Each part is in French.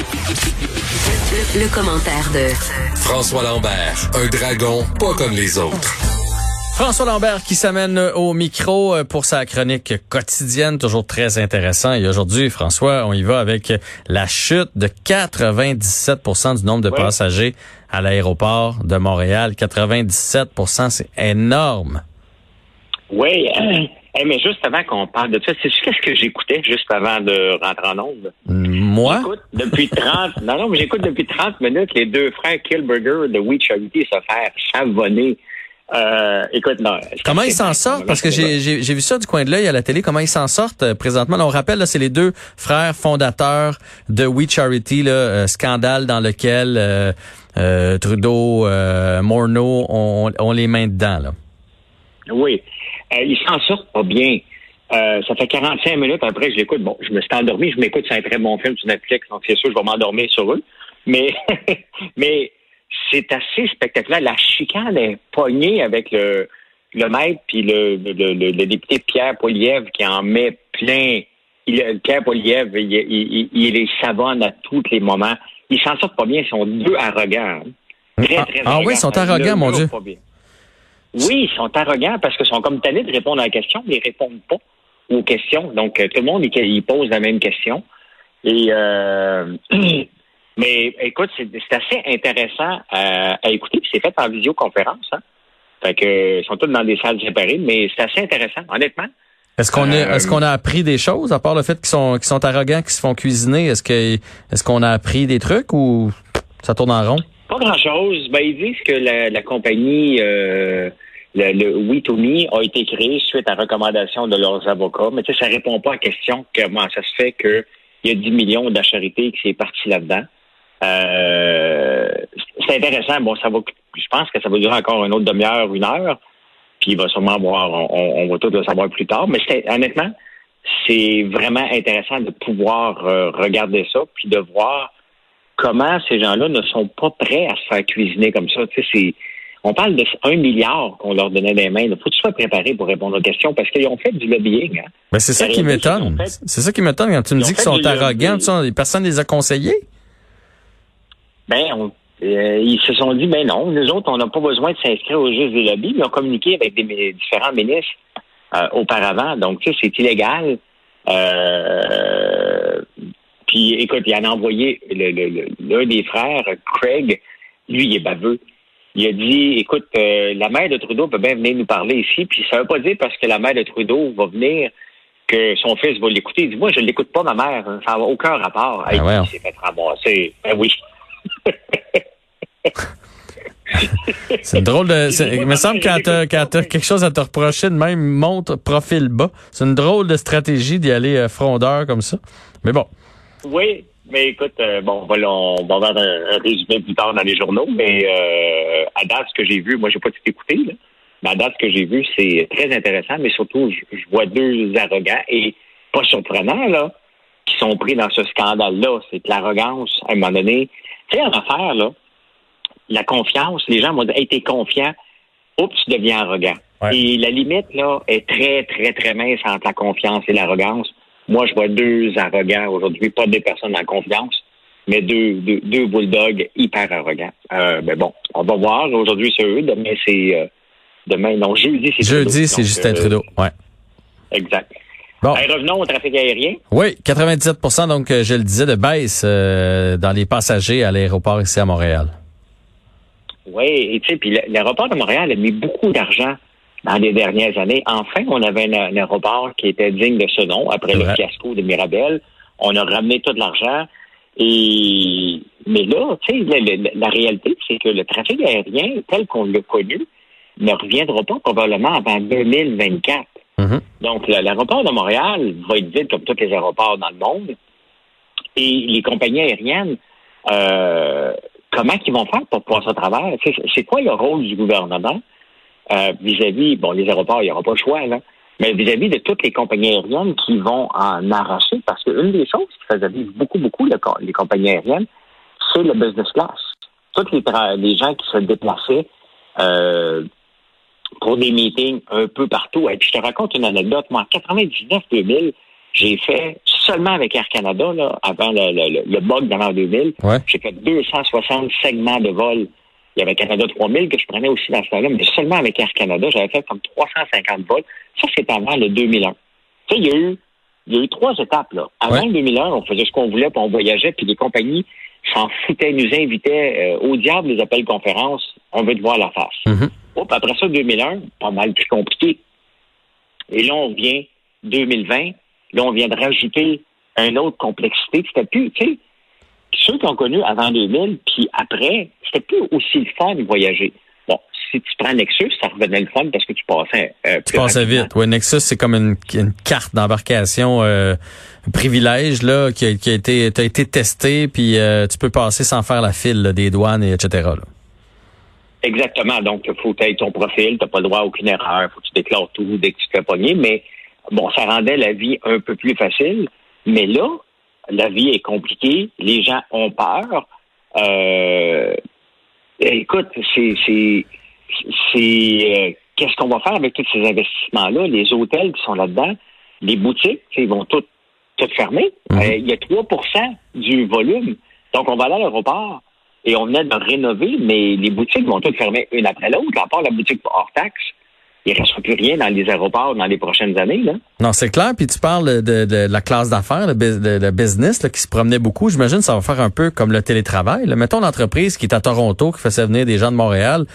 Le, le commentaire de François Lambert, un dragon pas comme les autres. François Lambert qui s'amène au micro euh, pour sa chronique quotidienne, toujours très intéressant. Et aujourd'hui, François, on y va avec la chute de 97% du nombre de passagers à l'aéroport de Montréal. 97% c'est énorme. Oui, mais juste avant qu'on parle de ça, c'est qu'est-ce que j'écoutais juste avant de rentrer en onde? Moi? J'écoute depuis 30, non, non, mais j'écoute depuis 30 minutes les deux frères Kilberger de We Charity se faire savonner euh, écoute, non. Comment ils s'en sortent? Parce que j'ai vu ça du coin de l'œil à la télé. Comment ils s'en sortent euh, présentement? on rappelle, c'est les deux frères fondateurs de We Charity, là, euh, scandale dans lequel euh, Trudeau, Morneau ont, les mains dedans. Là. Oui. Ils s'en sortent pas bien. ça fait 45 minutes après je l'écoute. Bon, je me suis endormi. Je m'écoute, c'est un très bon film sur Netflix, donc c'est sûr, je vais m'endormir sur eux. Mais, mais c'est assez spectaculaire. La chicane est poignée avec le, le maître puis le, le, le, député Pierre Poliev qui en met plein. Il, Pierre Poliev, il, il, il, les savonne à tous les moments. Ils s'en sortent pas bien. Ils sont deux arrogants. Très, ah, très ah, oui, ils sont arrogants, mon Dieu. Oui, ils sont arrogants parce qu'ils sont comme tannés de répondre à la question, mais ils répondent pas aux questions. Donc, euh, tout le monde, il, pose la même question. Et euh, Mais écoute, c'est assez intéressant à, écouter. c'est fait en visioconférence. Hein? Fait que ils sont tous dans des salles séparées, mais c'est assez intéressant, honnêtement. Est-ce qu'on est, est-ce qu'on a appris des choses à part le fait qu'ils sont qu'ils sont arrogants, qu'ils se font cuisiner? Est-ce que est-ce qu'on a appris des trucs ou ça tourne en rond? Pas grand chose. Ben ils disent que la, compagnie euh, le, le We a été créé suite à recommandation de leurs avocats, mais ça répond pas à la question comment ça se fait que il y a 10 millions de la qui s'est parti là-dedans. Euh, c'est intéressant. Bon, ça va. Je pense que ça va durer encore une autre demi-heure, une heure. Puis il va sûrement voir. On, va tout le savoir plus tard. Mais honnêtement, c'est vraiment intéressant de pouvoir euh, regarder ça, puis de voir comment ces gens-là ne sont pas prêts à se faire cuisiner comme ça? Tu on parle de 1 milliard qu'on leur donnait des mains. Il faut que tu sois préparé pour répondre aux questions parce qu'ils ont fait du lobbying. Hein. Ben, c'est ça qui m'étonne. C'est ça qui m'étonne quand tu me dis qu'ils sont arrogants. Personne ne les a conseillés ben, euh, ils se sont dit, ben non, nous autres, on n'a pas besoin de s'inscrire au juste des lobbies, mais on communiqué avec des différents ministres euh, auparavant. Donc, tu sais, c'est illégal. Euh, écoute, il en a envoyé l'un des frères, Craig, lui, il est baveux. Il a dit, écoute, la mère de Trudeau peut bien venir nous parler ici, puis ça veut pas dire parce que la mère de Trudeau va venir que son fils va l'écouter. Il dit, moi, je ne l'écoute pas, ma mère. Ça n'a aucun rapport. Ah, ouais. Il s'est fait ramasser. Ben oui. c'est drôle de. Il me semble quand tu as, quelque chose à te reprocher de même, montre profil bas. C'est une drôle de stratégie d'y aller euh, frondeur comme ça. Mais bon. Oui, mais écoute, euh, bon, voilà, on va avoir un, résumé plus tard dans les journaux, mais euh, à date, ce que j'ai vu, moi, j'ai pas tout écouté, là, mais à date, ce que j'ai vu, c'est très intéressant, mais surtout, je, vois deux arrogants et pas surprenants, là, qui sont pris dans ce scandale-là. C'est que l'arrogance, à un moment donné, tu sais, en affaire, là, la confiance, les gens m'ont dit, hey, t'es confiant, oups, tu deviens arrogant. Et la limite, là, est très, très, très mince entre la confiance et l'arrogance. Moi, je vois deux arrogants aujourd'hui, pas deux personnes en confiance, mais deux, deux, deux bulldogs hyper arrogants. Euh, ben bon, on va voir. Aujourd'hui, c'est eux. Demain, c'est... Euh, demain, non, jeudi, c'est Jeudi, c'est Justin euh, Trudeau, ouais. Exact. Bon. revenons au trafic aérien. Oui, 97% donc, je le disais, de baisse euh, dans les passagers à l'aéroport ici à Montréal. Oui, et tu sais, puis l'aéroport de Montréal a mis beaucoup d'argent dans les dernières années. Enfin, on avait un, aéroport qui était digne de ce nom après le fiasco de Mirabel. On a ramené tout l'argent. Et mais là, tu sais, la, réalité, c'est que le trafic aérien, tel qu'on l'a connu, ne reviendra pas probablement avant 2024. Mm-hmm. Donc, l'aéroport de Montréal va être vide comme tous les aéroports dans le monde. Et les compagnies aériennes, euh, comment ils vont faire pour passer à travers? C'est quoi le rôle du gouvernement? Euh, vis-à-vis, bon, les aéroports, il n'y aura pas le choix, là, mais vis-à-vis de toutes les compagnies aériennes qui vont en arracher, parce qu'une des choses qui faisait vivre beaucoup, beaucoup les compagnies aériennes, c'est le business class. Tous les, les gens qui se déplaçaient euh, pour des meetings un peu partout. Et puis je te raconte une anecdote. Moi, en 99-2000, j'ai fait seulement avec Air Canada, là, avant le, le, le bug de l'an 2000, j'ai fait 260 segments de vol. Il y avait Canada 3000 que je prenais aussi dans ce temps-là, mais seulement avec Air Canada, j'avais fait comme 350 vols. Ça, c'est avant le 2001. Tu sais, il y a eu, il y a eu trois étapes, là. Avant le 2001, on faisait ce qu'on voulait, puis on voyageait, puis les compagnies s'en foutaient, nous invitaient euh, au diable les appels conférences, on veut te voir la face. Mm-hmm. après ça, 2001, pas mal plus compliqué. Et là, on vient 2020, là, on vient de rajouter une autre complexité. C'était plus, tu sais, ceux qui ont connu avant 2000, puis après, c'était plus aussi le fun de voyager. Bon, si tu prends Nexus, ça revenait le fun parce que tu passais euh, Tu passais vite. Oui, Nexus, c'est comme une, carte d'embarcation euh, privilège là qui a, qui a été a été testé, puis euh, tu peux passer sans faire la file des douanes et etc. Exactement. Donc, il faut que ton profil, tu n'as pas le droit à aucune erreur, il faut que tu déclares tout dès que tu te fais pogner, mais bon, ça rendait la vie un peu plus facile. Mais là, la vie est compliquée, les gens ont peur. Euh, écoute, c'est c'est euh, qu'est-ce qu'on va faire avec tous ces investissements-là? Les hôtels qui sont là-dedans, les boutiques, ils vont toutes toutes fermer. Mhm. Euh, il y a 3% du volume. Donc, on va aller à l'aéroport et on venait de rénover, mais les boutiques vont toutes fermer une après l'autre, à part la boutique hors taxe il ne restera plus rien dans les aéroports dans les prochaines années. Là. Non, c'est clair. Puis tu parles de, la classe d'affaires, le, business qui se promenait beaucoup. J'imagine que ça va faire un peu comme le télétravail. Mettons l'entreprise qui est à Toronto, qui faisait venir des gens de Montréal.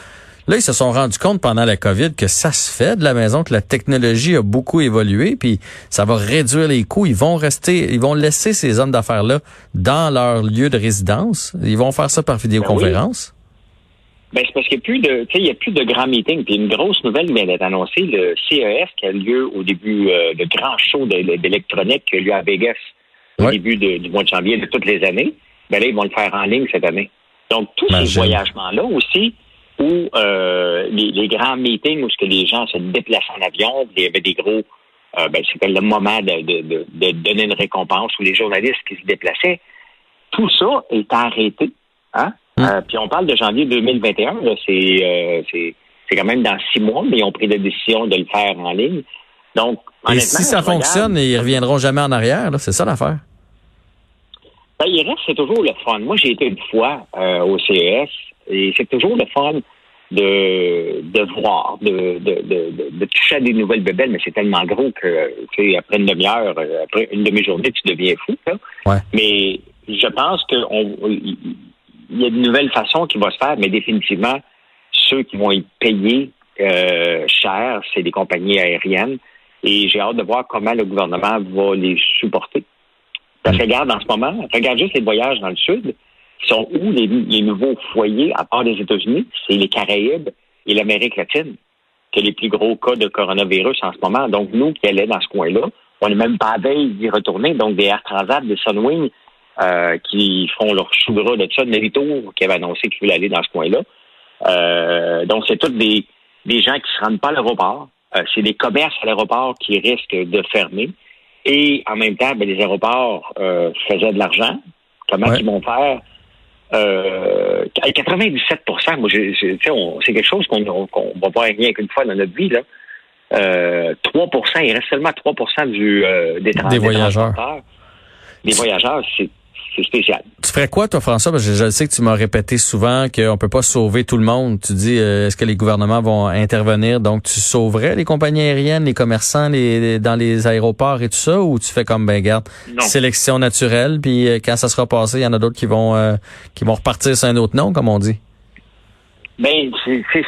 Là, ils se sont rendus compte pendant la COVID que ça se fait de la maison, que la technologie a beaucoup évolué, puis ça va réduire les coûts. Ils vont rester, ils vont laisser ces hommes d'affaires-là dans leur lieu de résidence. Ils vont faire ça par vidéoconférence. Ben, c'est parce qu'il n'y a plus de, il y a plus de grands meetings. Puis une grosse nouvelle vient d'être annoncée, le CES qui a lieu au début euh, de grands shows d'électronique qui a lieu à Vegas au début du mois de janvier de toutes les années. Ben là, ils vont le faire en ligne cette année. Donc, tous ces voyagements-là aussi, où euh, les, grands meetings où ce que les gens se déplacent en avion, il y avait des gros, euh, ben, c'était le moment de, de, de, donner une récompense, ou les journalistes qui se déplaçaient. Tout ça est arrêté. Hein? Hum. Euh, puis on parle de janvier 2021, euh, c'est c'est quand même dans six mois, mais ils ont pris la décision de le faire en ligne. Donc, Et si ça fonctionne, ils reviendront jamais en arrière, c'est ça l'affaire? Ben, il reste, c'est toujours le fun. Moi, j'ai été une fois euh, au CES et c'est toujours le fun de, de voir, de, de, de, de, toucher à des nouvelles bébelles, mais c'est tellement gros que, tu sais, après une demi-heure, après une demi-journée, tu deviens fou. Ouais. Mais je pense qu'on il y a de nouvelles façons qui vont se faire, mais définitivement, ceux qui vont y payer euh, cher, c'est les compagnies aériennes. Et j'ai hâte de voir comment le gouvernement va les supporter. Parce que regarde en ce moment, regarde juste les voyages dans le sud. Ils sont où les, nouveaux foyers, à part les États-Unis? C'est les Caraïbes et l'Amérique latine qui les plus gros cas de coronavirus en ce moment. Donc, nous qui allons dans ce coin-là, on n'est même pas à veille d'y retourner. Donc, des Air Transat, des Sunwing, euh, qui font leur chou gras de ça, de Mérito, qui avait annoncé qu'il voulait aller dans ce coin-là. Euh, donc, c'est tous des, des gens qui se rendent pas à l'aéroport. Euh, c'est des commerces à l'aéroport qui risquent de fermer. Et en même temps, ben, les aéroports euh, faisaient de l'argent. Comment ils vont faire? Euh, 97% moi, c'est quelque chose qu'on ne va pas rien qu'une fois dans notre vie. Là. 3% il reste seulement 3 du, des, des voyageurs. Des voyageurs, c'est c'est spécial. Tu ferais quoi, toi, François? Parce que je, sais que tu m'as répété souvent qu'on peut pas sauver tout le monde. Tu dis, euh, est-ce que les gouvernements vont intervenir? Donc, tu sauverais les compagnies aériennes, les commerçants les, dans les aéroports et tout ça? Ou tu fais comme, ben, garde, sélection naturelle, puis euh, quand ça sera passé, il y en a d'autres qui vont euh, qui vont repartir sur un autre nom, comme on dit? Ben,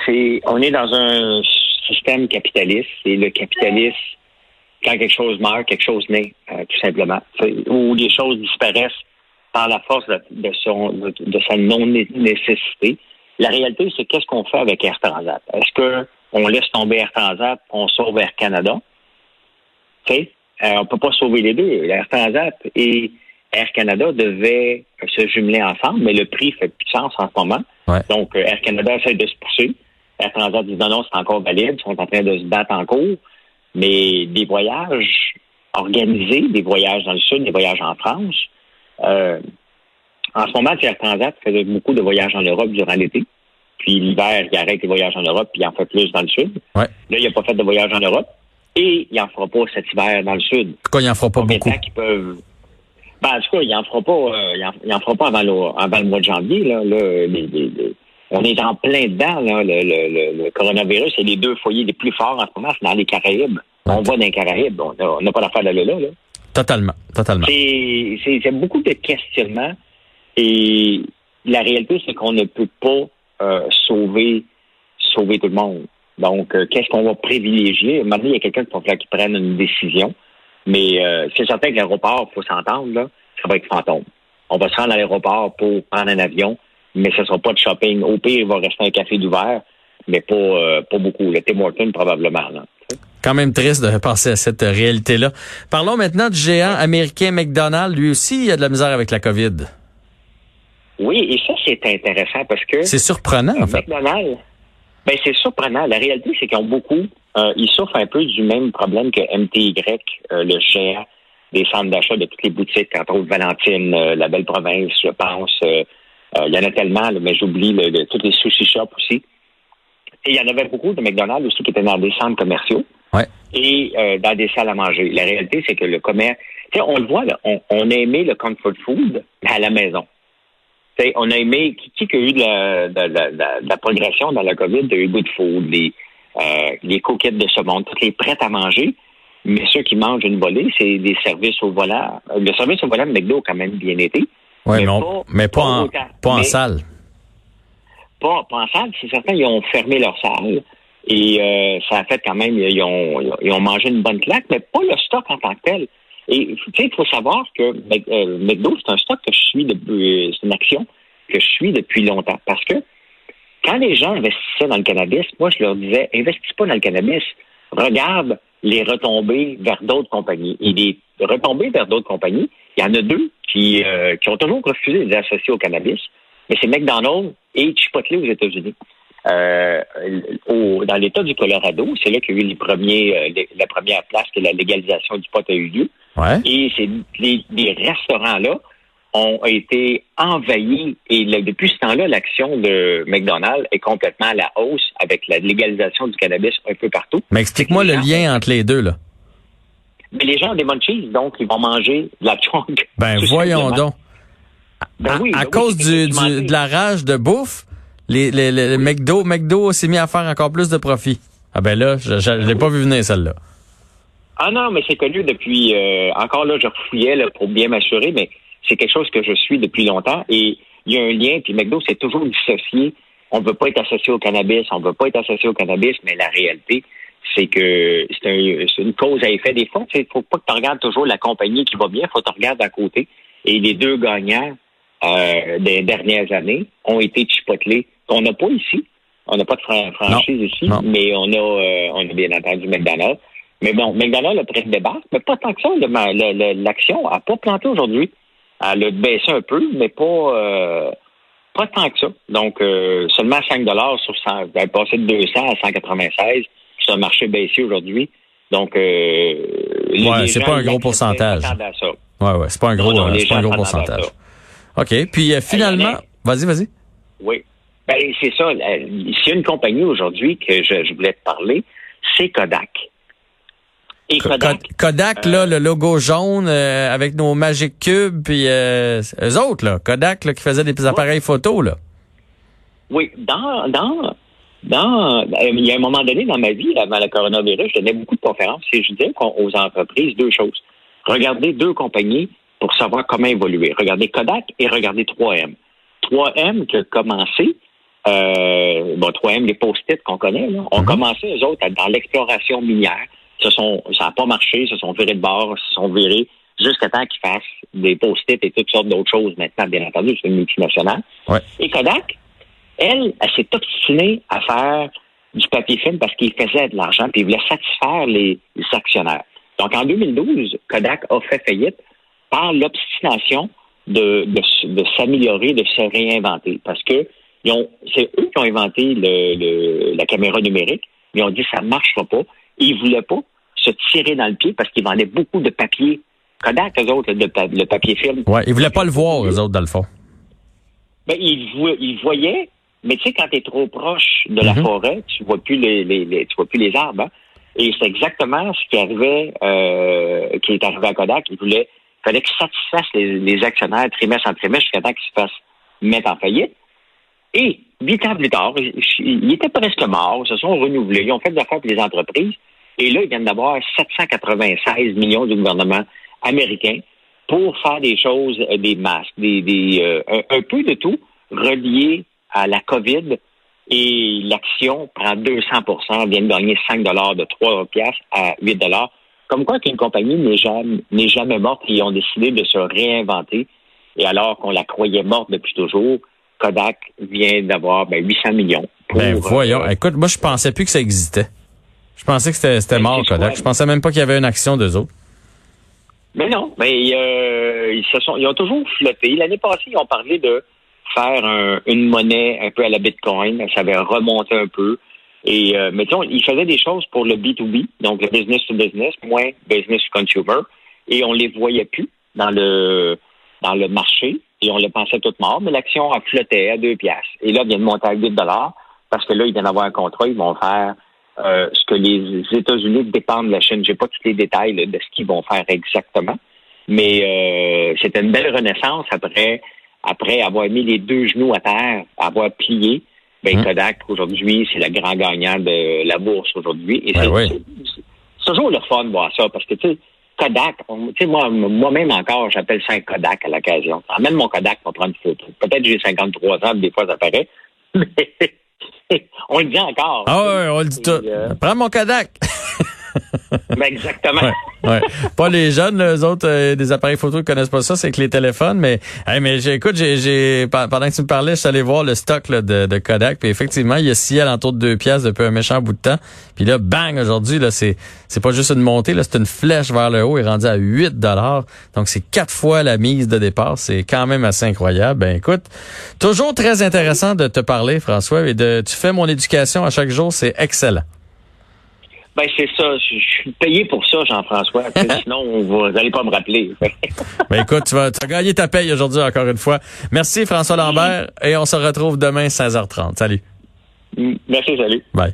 c'est, on est dans un système capitaliste. Et le capitalisme quand quelque chose meurt, quelque chose naît, tout simplement. Ou les choses disparaissent par la force de, son, de, sa non-nécessité. La réalité, c'est qu'est-ce qu'on fait avec Air Transat? Est-ce qu'on laisse tomber Air Transat, on sauve Air Canada? Sais, euh, on peut pas sauver les deux. Air Transat et Air Canada devaient se jumeler ensemble, mais le prix fait plus de sens en ce moment. Donc, euh, Air Canada essaie de se pousser. Air Transat dit non, non, c'est encore valide, ils sont en train de se battre en cours. Mais des voyages organisés, des voyages dans le sud, des voyages en France, euh, en ce moment, Air Transat faisait beaucoup de voyages en Europe durant l'été. Puis l'hiver, il arrête les voyages en Europe, puis il en fait plus dans le sud. Là, il n'a pas fait de voyage en Europe. Et il n'en fera pas cet hiver dans le sud. Pourquoi il n'en fera pas beaucoup? peuvent... Ben, en tout cas, il n'en fera pas, euh, il en, fera pas avant le, avant le mois de janvier. Là, on est en plein dedans, là, le, le, coronavirus. Et les deux foyers les plus forts en ce moment, c'est dans les Caraïbes. On voit dans les Caraïbes. On n'a pas d'affaire d'aller là, là. Totalement, totalement. C'est beaucoup de questionnements. Et la réalité, c'est qu'on ne peut pas euh, sauver, sauver tout le monde. Donc, euh, qu'est-ce qu'on va privilégier? Maintenant, il y a quelqu'un qui prenne une décision. Mais euh, c'est certain que l'aéroport, il faut s'entendre, là, ça va être fantôme. On va se rendre à l'aéroport pour prendre un avion, mais ce ne sera pas de shopping. Au pire, il va rester un café d'ouvert, mais pas, pas beaucoup. Le Tim Hortons, probablement. Là. Quand même triste de penser à cette réalité-là. Parlons maintenant du géant américain McDonald's. Lui aussi, il a de la misère avec la COVID. Oui, et ça, c'est intéressant parce que... C'est surprenant, en fait. McDonald's, ben, c'est surprenant. La réalité, c'est qu'ils ont beaucoup euh, ils souffrent un peu du même problème que MTY, euh, le géant des centres d'achat de toutes les boutiques, entre autres Valentine, euh, la Belle Province, je pense. il y en a tellement, mais j'oublie le, toutes les sushi shops aussi. Et il y en avait beaucoup de McDonald's aussi qui étaient dans des centres commerciaux et dans des salles à manger. La réalité, c'est que le commerce, on le voit, on, a aimé le comfort food à la maison. on a aimé, qui, qui a eu de la, progression dans la COVID, de eu Good Food, les, euh, les coquettes de ce monde, toutes les prêtes à manger. Mais ceux qui mangent une volée, c'est des services au volant. Euh, le service au volant de McDo a quand même bien été. Oui, mais, pas, en, pas en salle. Pas, en salle, c'est certain, ils ont fermé leur salle. Et euh, ça a fait quand même, ils ont, ils ont mangé une bonne claque, mais pas le stock en tant que tel. Et tu sais, il faut savoir que McDo, c'est un stock que je suis depuis, c'est une action que je suis depuis longtemps. Parce que quand les gens investissaient dans le cannabis, moi, je leur disais, investis pas dans le cannabis. Regarde les retombées vers d'autres compagnies. Et les retombées vers d'autres compagnies, il y en a deux qui, euh, qui ont toujours refusé de les associer au cannabis, mais c'est McDonald's et Chipotle aux États-Unis. Euh, dans l'État du Colorado, c'est là qu'il y a eu les premiers, euh, la première place que la légalisation du pot a eu lieu. Et c'est les restaurants-là ont été envahis et depuis ce temps-là, l'action de McDonald's est complètement à la hausse avec la légalisation du cannabis un peu partout. Mais explique-moi le lien entre les deux, là. Mais les gens ont des munchies, donc ils vont manger de la chunk. Ben voyons donc. Ben à, ben cause du, de la rage de bouffe, les, les, les McDo, McDo s'est mis à faire encore plus de profit. Ah ben là, je ne l'ai pas vu venir celle-là. Ah non, mais c'est connu depuis... Euh, encore là, je refouillais là, pour bien m'assurer, mais c'est quelque chose que je suis depuis longtemps et il y a un lien, puis McDo, c'est toujours dissocié. On ne veut pas être associé au cannabis, on ne veut pas être associé au cannabis, mais la réalité, c'est que c'est une cause à effet des fois. Il ne faut pas que tu regardes toujours la compagnie qui va bien, il faut que tu regardes à côté. Et les deux gagnants euh, des dernières années ont été chipotelés, qu'on n'a pas ici. On n'a pas de franchise ici, mais on a, euh, on a bien entendu McDonald's. Mais bon, McDonald's a pris des barres, mais pas tant que ça. L'action n'a pas planté aujourd'hui. Elle a baissé un peu, mais pas, euh, pas tant que ça. Donc, euh, seulement 5 sur 100. Elle est passé de 200 à 196. C'est un marché baissé aujourd'hui. Donc, euh, ouais, c'est pas un gros pourcentage. Ouais, ouais, c'est pas un gros, c'est pas un gros pourcentage. OK. Puis finalement, vas-y, vas-y. Oui. Ben, c'est ça. S'il y a une compagnie aujourd'hui que je, je voulais te parler, c'est Kodak. Kodak, là, le logo jaune euh, avec nos Magic Cubes, puis euh, eux autres, là, Kodak, là, qui faisaient des appareils photos, là. Oui, dans, dans, dans, il y a un moment donné dans ma vie, avant le coronavirus, je donnais beaucoup de conférences et je disais aux entreprises deux choses. Regardez deux compagnies pour savoir comment évoluer. Regardez Kodak et regardez 3M. 3M qui a commencé, euh, bon, 3M, les post-it qu'on connaît, là, ont mm-hmm. commencé, eux autres, dans l'exploration minière se sont, ça n'a pas marché, se sont virés de bord, se sont virés jusqu'à temps qu'ils fassent des post-it et toutes sortes d'autres choses maintenant, bien entendu, c'est une multinationale. Et Kodak, elle, elle s'est obstinée à faire du papier film parce qu'il faisait de l'argent puis il voulait satisfaire les, actionnaires. Donc, en 2012, Kodak a fait faillite par l'obstination de, de, s'améliorer, de se réinventer. Parce que c'est eux qui ont inventé le, la caméra numérique. Ils ont dit ça ne marchera pas. Ils ne voulaient pas se tirer dans le pied parce qu'ils vendaient beaucoup de papier. Kodak, eux autres, le, papier film. Oui, ils ne voulaient pas le voir, eux autres, dans le fond. Ben, ils, voyaient, mais tu sais, quand tu es trop proche de la mhm. forêt, tu vois plus les, tu vois plus les arbres. Hein. Et c'est exactement ce qui arrivait, euh, qui est arrivé à Kodak. Ils voulaient fallait qu'ils satisfassent les, actionnaires trimestre en trimestre jusqu'à temps qu'ils se fassent mettre en faillite. Et huit ans plus tard, ils étaient presque morts, ils se sont renouvelés, ils ont fait des affaires pour les entreprises. Et là, ils viennent d'avoir 796 millions du gouvernement américain pour faire des choses, euh, des masques, des, des euh, un, peu de tout relié à la COVID. Et l'action prend 200 vient de gagner 5 de 3 piastres à 8 Comme quoi qu'une compagnie n'est jamais, n'est jamais morte et ils ont décidé de se réinventer. Et alors qu'on la croyait morte depuis toujours, Kodak vient d'avoir ben, 800 millions. ben voyons. Euh, Écoute, moi, je pensais plus que ça existait. Je pensais que c'était, ben, mort, Kodak. Je pensais même pas qu'il y avait une action d'eux autres. Mais non, mais euh, ils se sont, ils ont toujours flotté. L'année passée, ils ont parlé de faire une monnaie un peu à la Bitcoin. Ça avait remonté un peu. Et euh, mettons, ils faisaient des choses pour le B2B, donc le business to business, moins business to consumer, et on les voyait plus dans le dans le marché et on les pensait toutes morts, mais l'action a flotté à deux piastres. Et là, ils vient de monter à 8 dollars parce que là, ils viennent d'avoir un contrat, ils vont faire euh, ce que les États-Unis dépendent de la Chine. J'ai pas tous les détails de ce qu'ils vont faire exactement, mais euh, c'était une belle renaissance après après avoir mis les deux genoux à terre, avoir plié. Ben, hum. Kodak, aujourd'hui, c'est le grand gagnant de la bourse aujourd'hui. Et ben c'est toujours le fun de voir ça, parce que, tu sais, Kodak, tu sais, moi, moi-même encore, j'appelle ça un Kodak à l'occasion. Même mon Kodak pour prendre une photo. Peut-être que j'ai 53 ans, des fois, ça paraît. Mais on le dit encore. Ah ouais, on le dit tout. Euh, Prends mon Kodak. ben exactement. Ouais, Pas les jeunes, les autres, euh, des appareils photo, ils connaissent pas ça, c'est que les téléphones. Mais, mais écoute, j'ai, pendant que tu me parlais, je suis allé voir le stock de, de, Kodak. Puis effectivement, il y a six à l'entour de deux pièces depuis un méchant bout de temps. Puis là, bang, aujourd'hui, là, c'est, c'est pas juste une montée, là, c'est une flèche vers le haut. Est rendu à 8 dollars. Donc, c'est quatre fois la mise de départ. C'est quand même assez incroyable. Ben, écoute, toujours très intéressant de te parler, François, et de, tu fais mon éducation à chaque jour. C'est excellent. Ben, c'est ça. Je, suis payé pour ça, Jean-François. Sinon, vous n'allez pas me rappeler. ben, écoute, tu vas, tu as gagné ta paye aujourd'hui, encore une fois. Merci, François Lambert. Et on se retrouve demain, 16h30. Salut. Merci, salut. Bye.